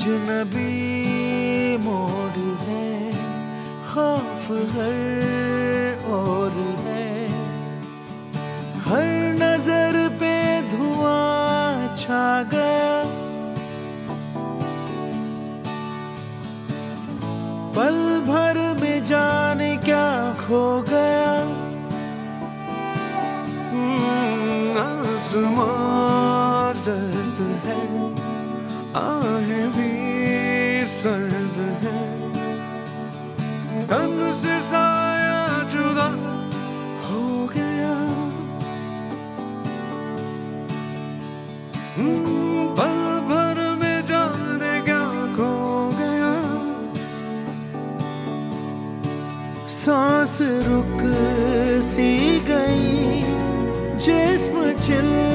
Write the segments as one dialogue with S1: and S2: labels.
S1: अजनबी हम्म, पल भर में जाने क्या खो गया। सांस रुक सी गई जिसम चिल्ला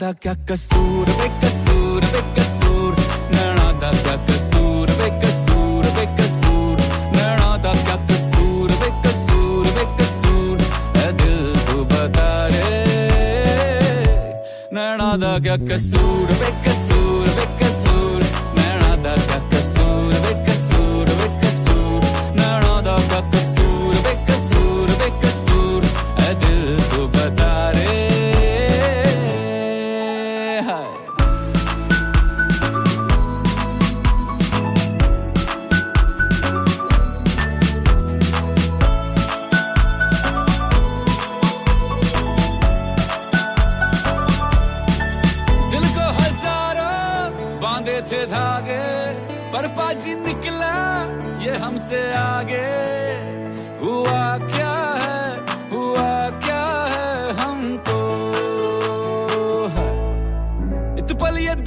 S1: ਦਾ ਕਿਆ ਕਸੂਰ ਵੇ ਕਸੂਰ ਵੇ ਕਸੂਰ ਨਣਾ ਦਾ ਕਿਆ ਕਸੂਰ ਵੇ ਕਸੂਰ ਵੇ ਕਸੂਰ ਨਣਾ ਦਾ ਕਿਆ ਕਸੂਰ ਵੇ ਕਸੂਰ ਵੇ ਕਸੂਰ ਐ ਦਿਲ ਤੂੰ ਬਤਾ ਰੇ ਨਣਾ ਦਾ ਕਿਆ ਕਸੂਰ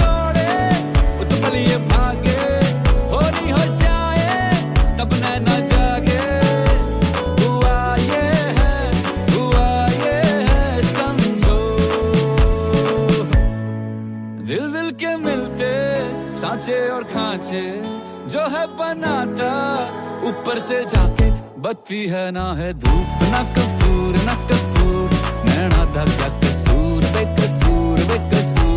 S1: दौड़े उतपल ये भागे, होली हो
S2: जाए, तब नैना जागे। हुआ समझो। दिल दिल के मिलते सांचे और खांचे, जो है बनाता, ऊपर से
S3: जाके बत्ती है ना है धूप, ना कसूर ना
S4: कसूर, नैना दा क्या कसूर बे कसूर बे कसूर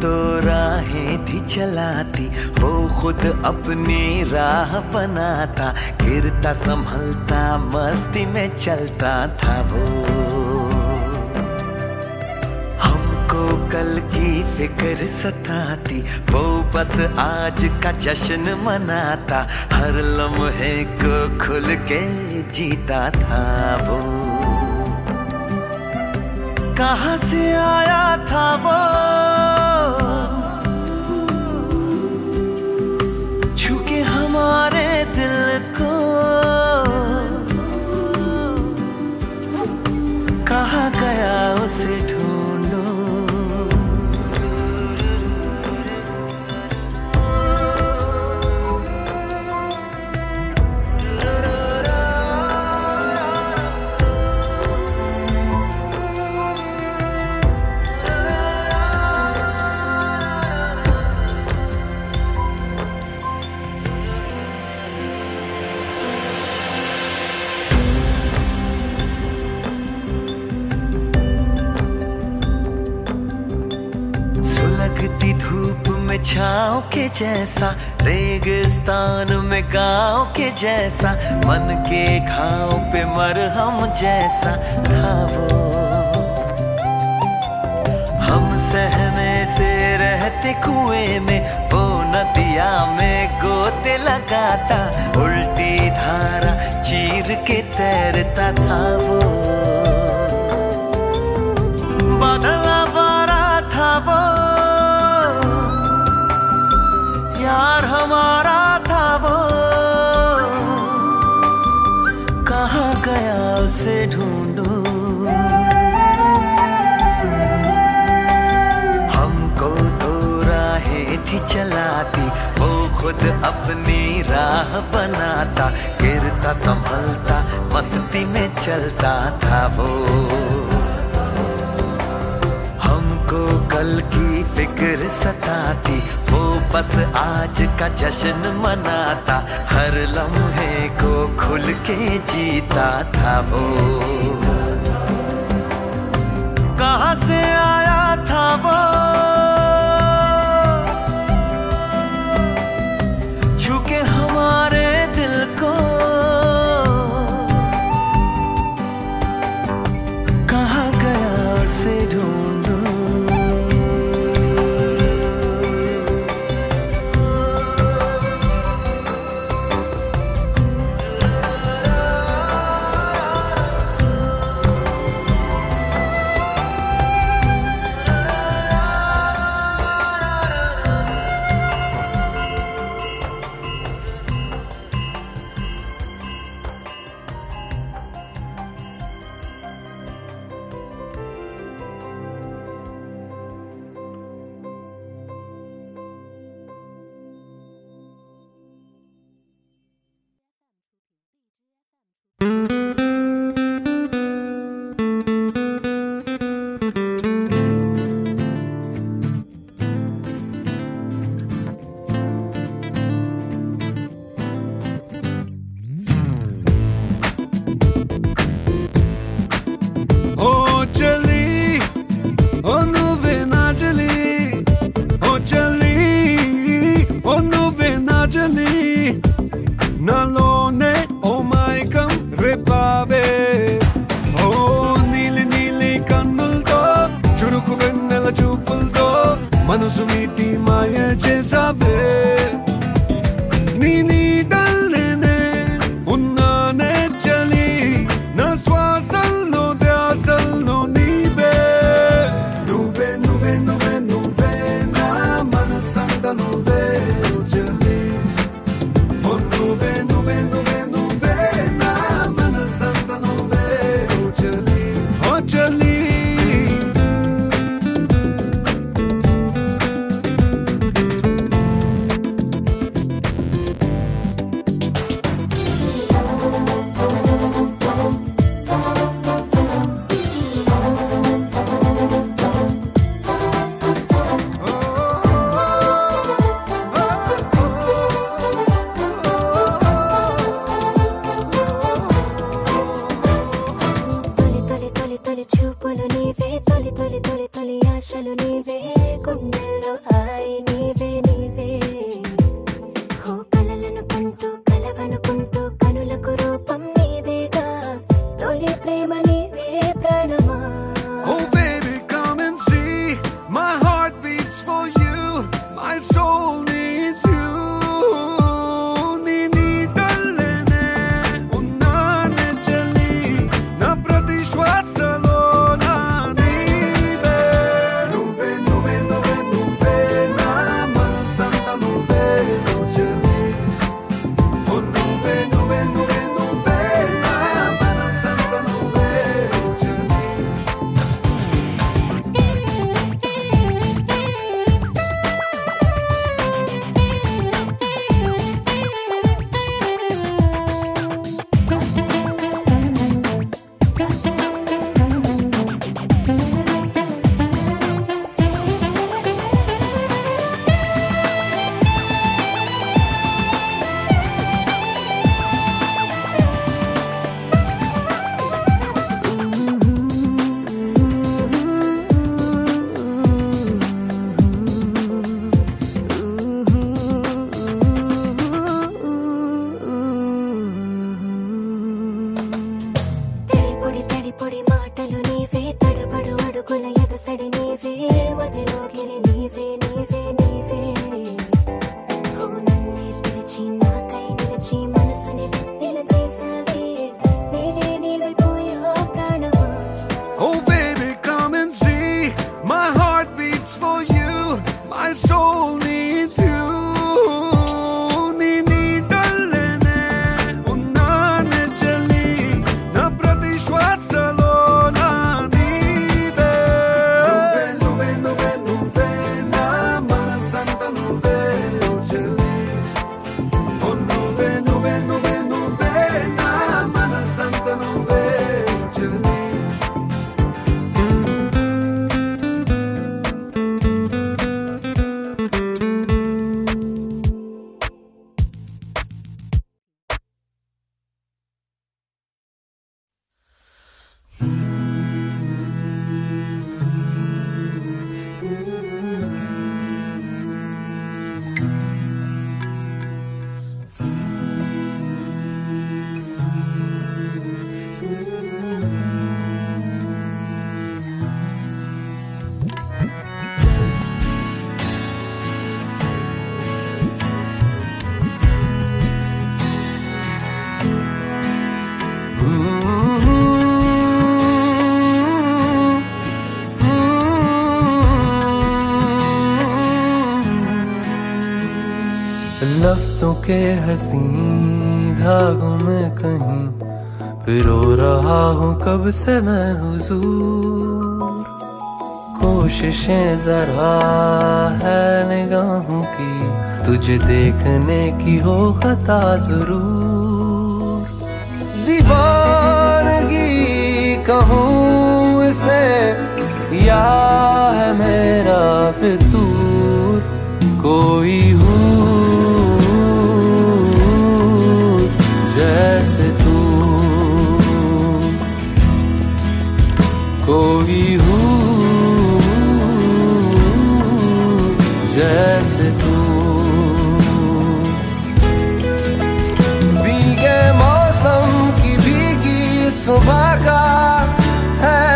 S5: तो राहें थी चलाती, वो खुद अपनी राह बनाता, गिरता, संभलता, मस्ती में चलता था वो। हमको कल की फ़िक्र सताती, वो बस आज का जश्न मनाता, हर लम्हे को खुल के जीता था वो। कहाँ से आया था वो? हमारे दिल को। कहा गया उसे छाओ के जैसा, रेगिस्तान में गाँव के जैसा, मन के घाव पे मरहम जैसा। था वो। हम सहने से रहते कुएँ में, वो नदिया में गोते लगाता, उल्टी धारा चीर के तैरता था वो। बदला यार हमारा था वो। कहाँ गया उसे ढूंढू? हमको तो राहें थी चलाती, वो खुद अपनी राह बनाता, गिरता, संभलता, मस्ती में चलता था वो। हमको कल की फ़िक्र सताती वो बस आज का जश्न मनाता। हर लम्हे को खुल के जीता था वो। कहाँ से आया था वो? छुके हमारे के
S3: हसी धागों में कहीं। पिरो रहा हूँ कब से मैं हुजूर। कोशिशें जरा है निगाहों की, तुझे देखने की हो खता ज़रूर। दीवानगी कहूँ इसे, या है मेरा फितूर। कोई जैसे तू। भीगे मौसम की भीगी सुबह का है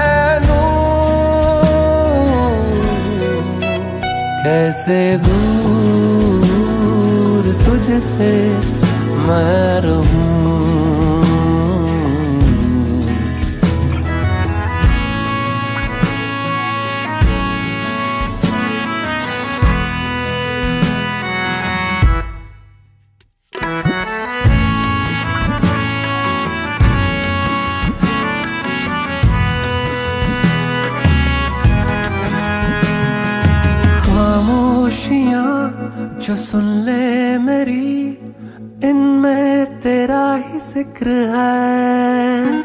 S3: कैसे दूर तुझसे मैं रहूँ? जो सुन ले मेरी, इनमें तेरा ही ज़िक्र है।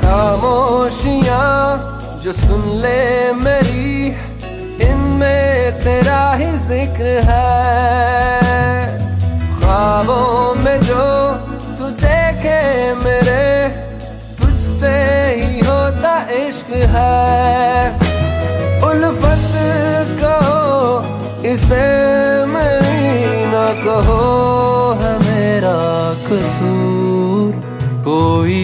S3: खामोशियाँ जो सुन ले मेरी, इनमें तेरा ही ज़िक्र है। इसे न कहो है मेरा कसूर। कोई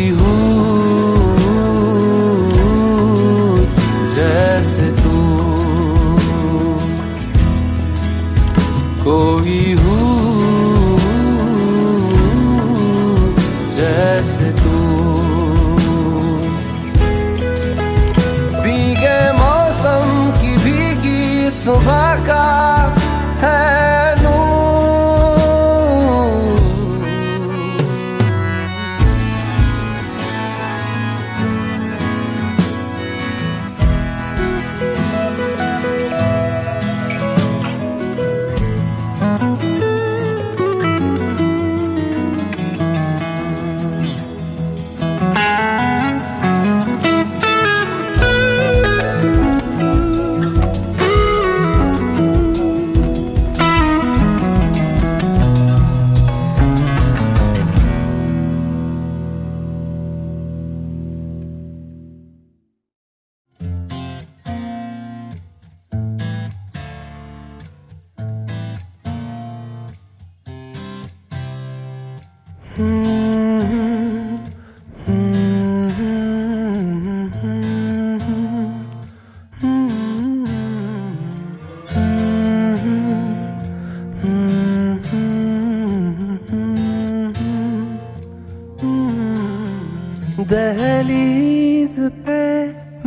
S3: दहलीज पे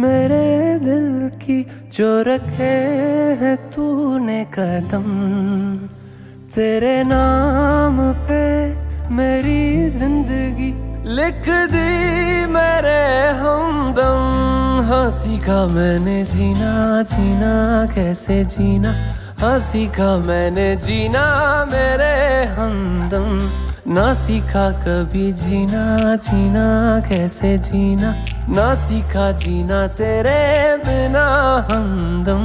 S3: मेरे दिल की जो रखे है तूने कदम, तेरे नाम पे मेरी ज़िंदगी लिख दी मेरे हमदम। हाँ सीखा मैंने जीना जीना कैसे जीना? हाँ सीखा मैंने जीना मेरे हमदम। ना सीखा कभी जीना जीना कैसे जीना? ना सीखा जीना तेरे बिना हमदम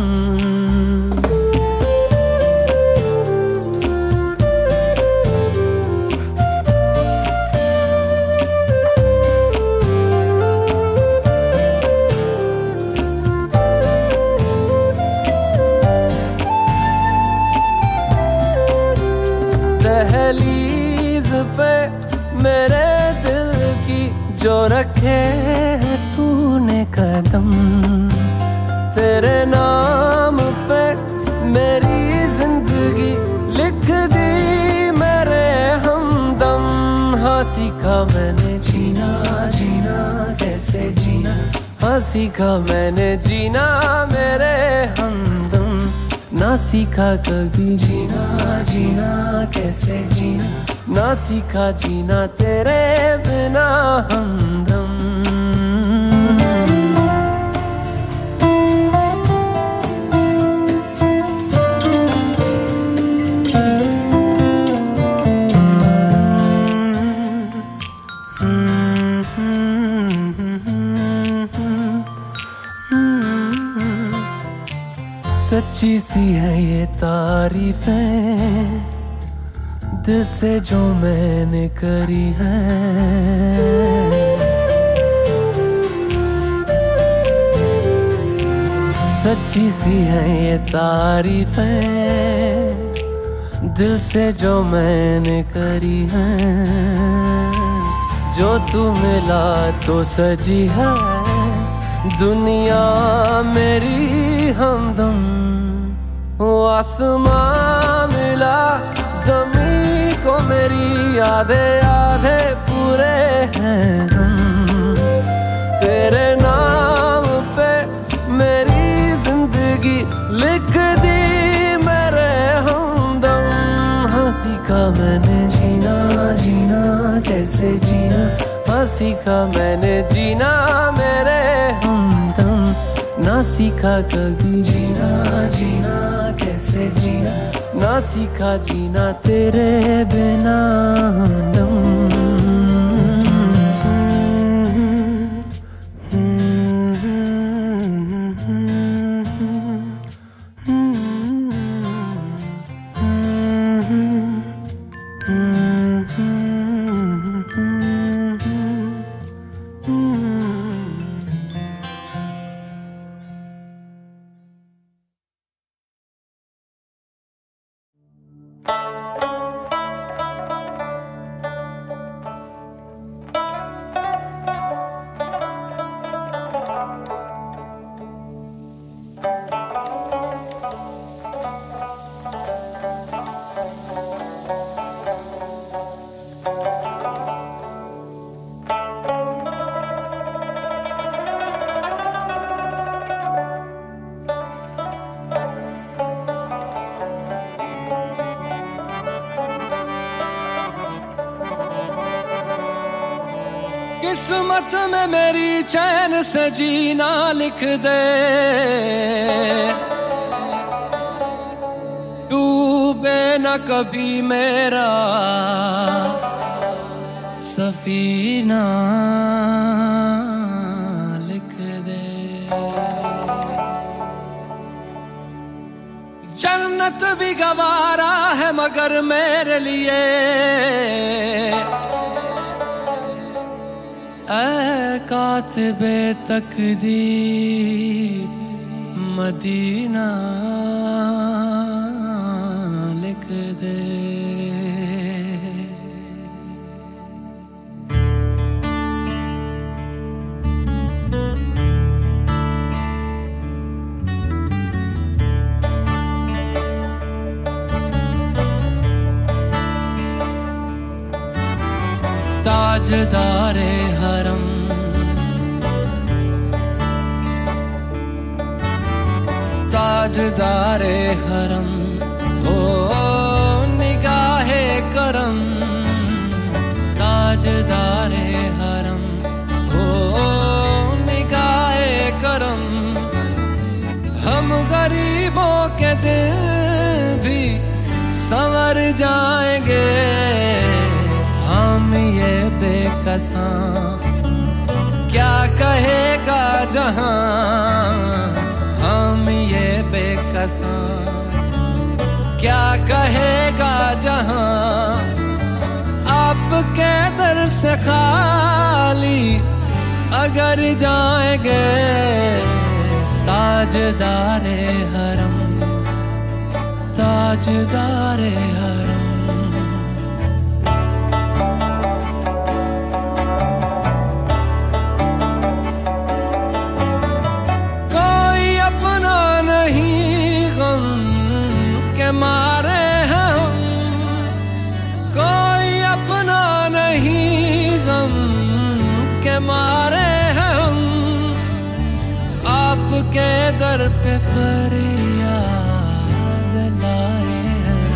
S3: रखे तूने कदम। तेरे नाम पे मेरी ज़िंदगी लिख दी मेरे हमदम। हाँ सीखा मैंने जीना जीना, कैसे जीना। हाँ सीखा मैंने जीना मेरे हमदम। ना सीखा कभी जीना जीना, कैसे जीना। ना सीखा जीना तेरे बिना हमदम। सच्ची सी है ये तारीफें, दिल से जो मैंने करी है। सच्ची सी है ये तारीफें, दिल से जो मैंने करी है। जो तू मिला तो सजी है, दुनिया मेरी हमदम। आसमां मिला जमी को मेरी आधे आधे पूरे हैं तेरे नाम पे मेरी ज़िंदगी लिख दी मेरे हमदम हँसी का मैंने जीना जीना कैसे जीना? हँसी का मैंने जीना मेरे हमदम ना सीखा कभी जीना जीना। कैसे जीना। ना सीखा जीना तेरे बिना हमदम जीना लिख दे। डूबे न कभी मेरा सफीना लिख दे। जन्नत भी गवारा है मगर मेरे लिए। कातबे तकदीर मदीना लिख दे। ताजदारे हरम। ताजदारे हरम। हो निगाहे करम। ताजदारे हरम। हो निगाहे करम। हम गरीबों के दिल भी संवर जाएँगे। बेकसा क्या कहेगा जहाँ हम ये बेकसा? क्या कहेगा जहाँ आपके दर से खाली अगर जाएँगे ताजदारे हरम ताजदारे हरम। मारे हैं हम, आपके दर पे फरियाद लाए हैं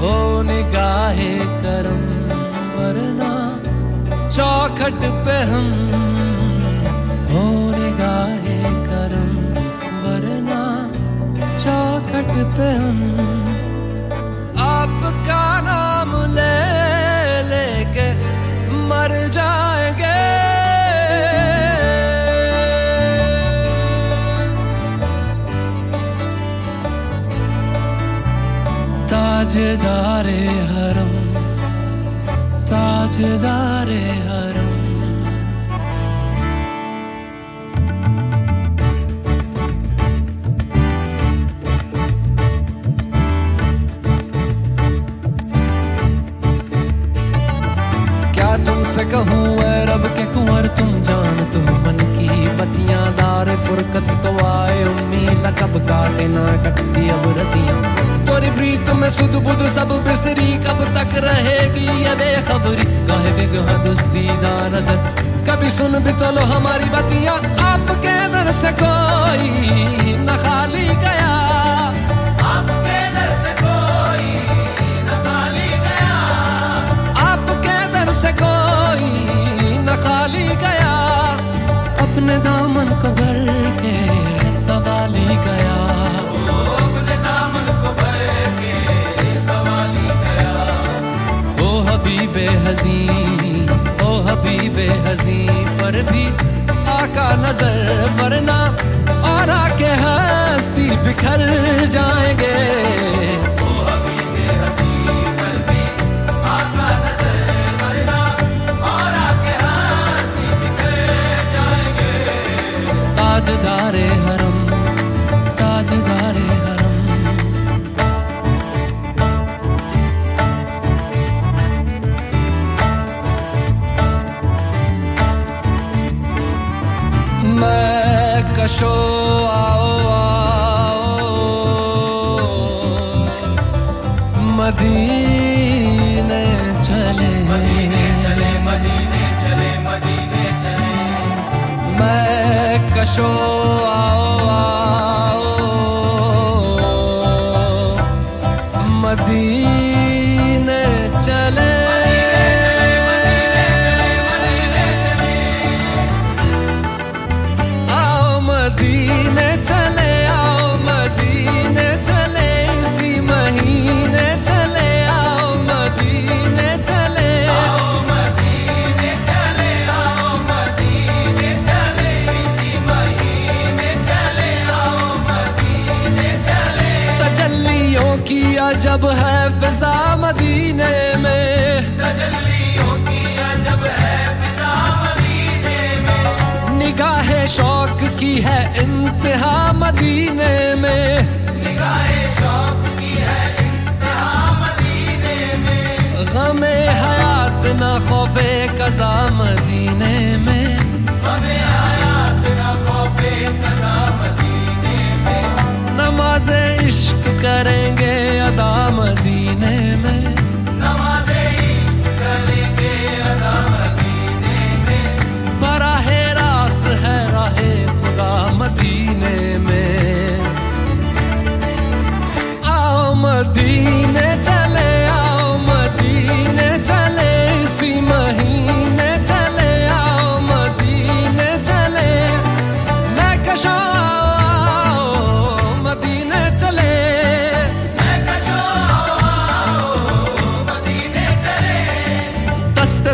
S3: हो निगाहे करम, वरना चौखट पे हम। हो निगाहे करम, वरना चौखट पे हम। ताजदारे हरम ताजदारे हरम। क्या तुमसे कहूँ ऐ रब के कुंवर, तुम जान तो मन की बतियाँ दार फुरकत तो आए, उम्मीद कब काटे ना कटती अब रतियाँ। तोरी प्रीत में सुध बुध सब बिसरी, कब तक रहेगी ये बेखबरी? गाहे बेगहा दुस्तीदा नज़र। कभी सुन भी तो लो हमारी बतिया, आपके दर से कोई न खाली गया।
S6: से कोई न खाली गया।
S3: अपने दामन को भर के सवाली गया। हबीबे हजी ओ हबीबे हजी पर भी आका नज़र वरना और आके हस्ती बिखर जाएँगे। ताजदारे हरम कशो आओ आओ। मदीने चले।
S6: चले मदीने चले मदीने चले
S3: मैं कशो आओ आओ। फिजा मदीने में। निगाहे शौक की है इंतहा मदीने में। गमे हयात न खौफे कजा मदीने में। इश्क करेंगे अदा मदीने में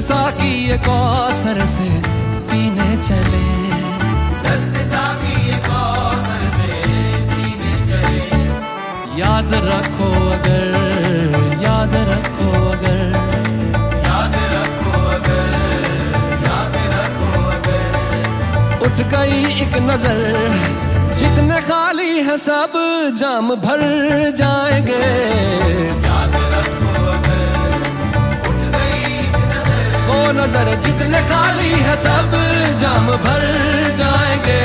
S3: साकी ये कौसर से पीने चले।
S6: दस्त साकी ये कौसर से पीने चले।
S3: याद रखो अगर याद रखो अगर।
S6: याद रखो अगर याद रखो अगर।
S3: उठ गई एक नज़र जितने खाली है सब जाम भर जाएँगे।
S6: नज़र
S3: जितने खाली है सब जाम भर जाएँगे।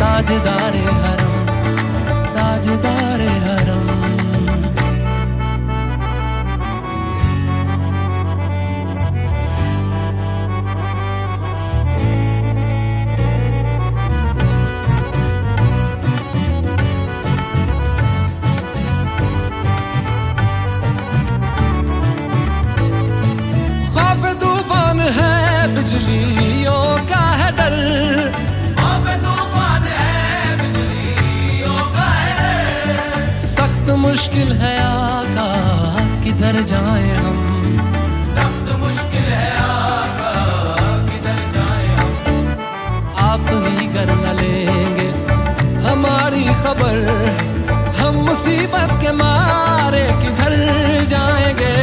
S3: ताजदारे हरम बिजलियों का है डर
S6: सख्त मुश्किल है आका, किधर जाए हम?
S3: सख्त मुश्किल है किधर
S6: आप तो ही कर न लेंगे हमारी खबर। हम मुसीबत के मारे किधर जाएँगे?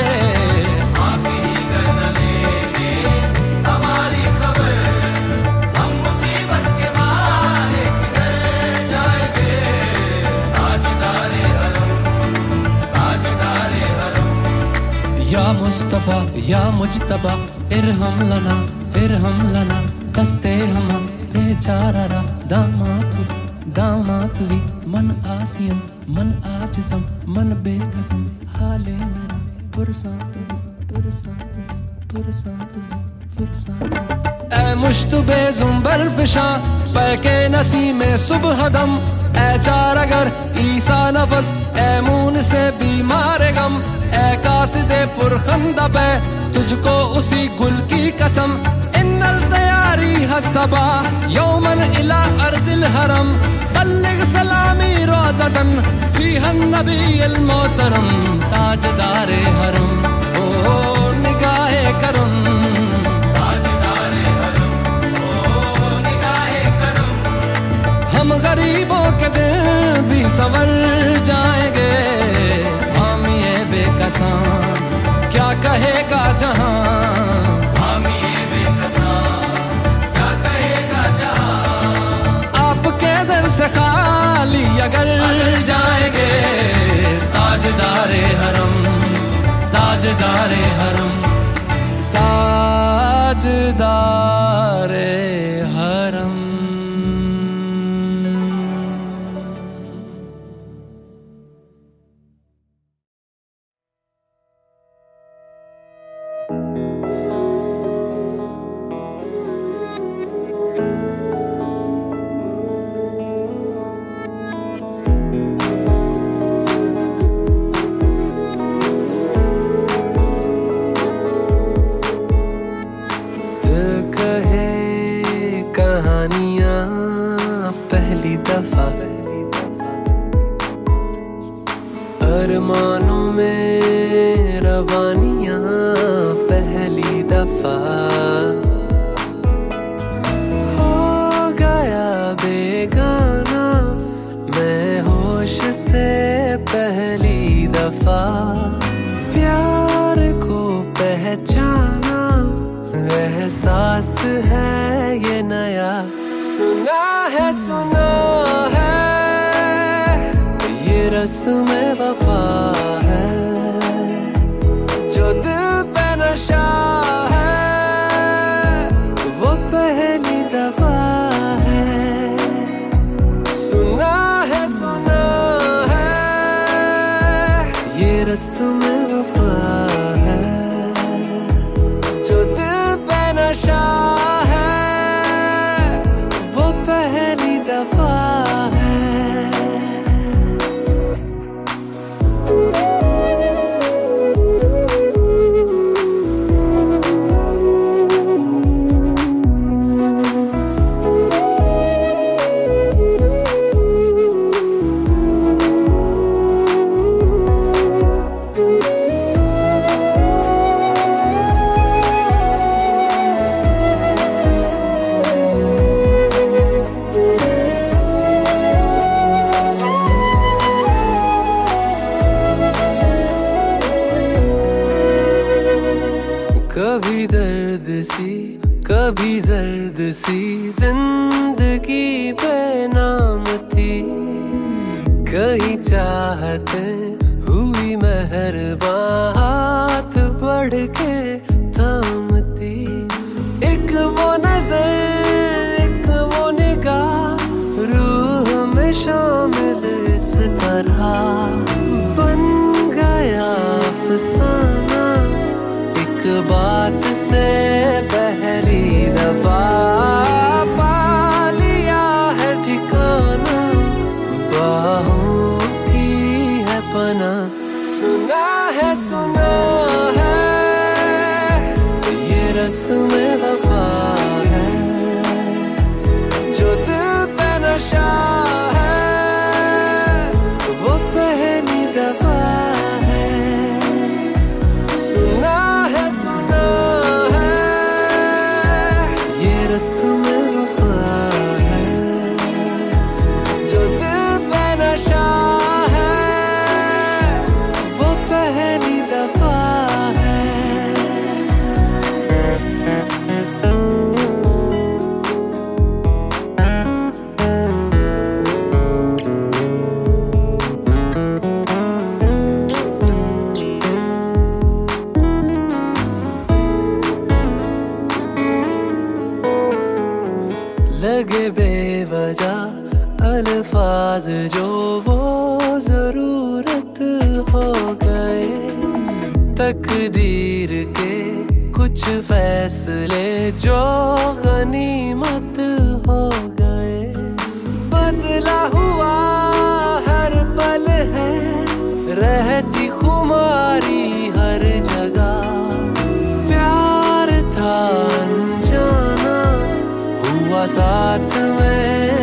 S3: मुस्तफ़ा, या मुजतबा इरहम लना इरहम लना, दस्ते हम बेचारा रा दामातु, दामातुवी, मन आसियम, मन आज़म मन बेगजम हाले मेरा, पुरसातु पुरसातु पुरसातु पुरसातु। ऐ मुश्तबे जुम्बर फिशा नसी में सुबह दम ऐ चार अगर ईसा नफस ऐ मून से बीमार गम। ऐ कासिदे पुरखंदा तुझको उसी गुल की कसम। इन्नल तैयारी हसबा यौमन इला अर्दिल हरम। बल्लिग सलामी रोजदन फीहन नबी अल मोहतरम। ताजदारे हरम, ओ निगाहे करम। हम गरीबों के दिल भी सवर जाएँगे। बेकसान क्या कहेगा जहाँ? दर से खाली अगर जाएँगे, ताजदारे हरम ताजदारे हरम ताजदारे हरम।
S7: दफ़ा। प्यार को पहचाना, एहसास है ये नया। सुना है सुना है, ये रस्म वफा दर्द सी, कभी जर्द सी, ज़िंदगी बेनाम थी। कहीं चाहते हुई मेहरबान हाथ बढ़ के थामती एक वो नज़र, एक वो निगाह, रूह में शामिल इस तरह। बन गया अफसाना, एक बात पहली दफ़ा।
S3: अल्फाज जो वो ज़रूरत हो गए। तकदीर के कुछ फैसले जो गनीमत हो गए। बदला हुआ हर पल है, रहती खुमारी हर जगह। प्यार था अनजाना, हुआ साथ में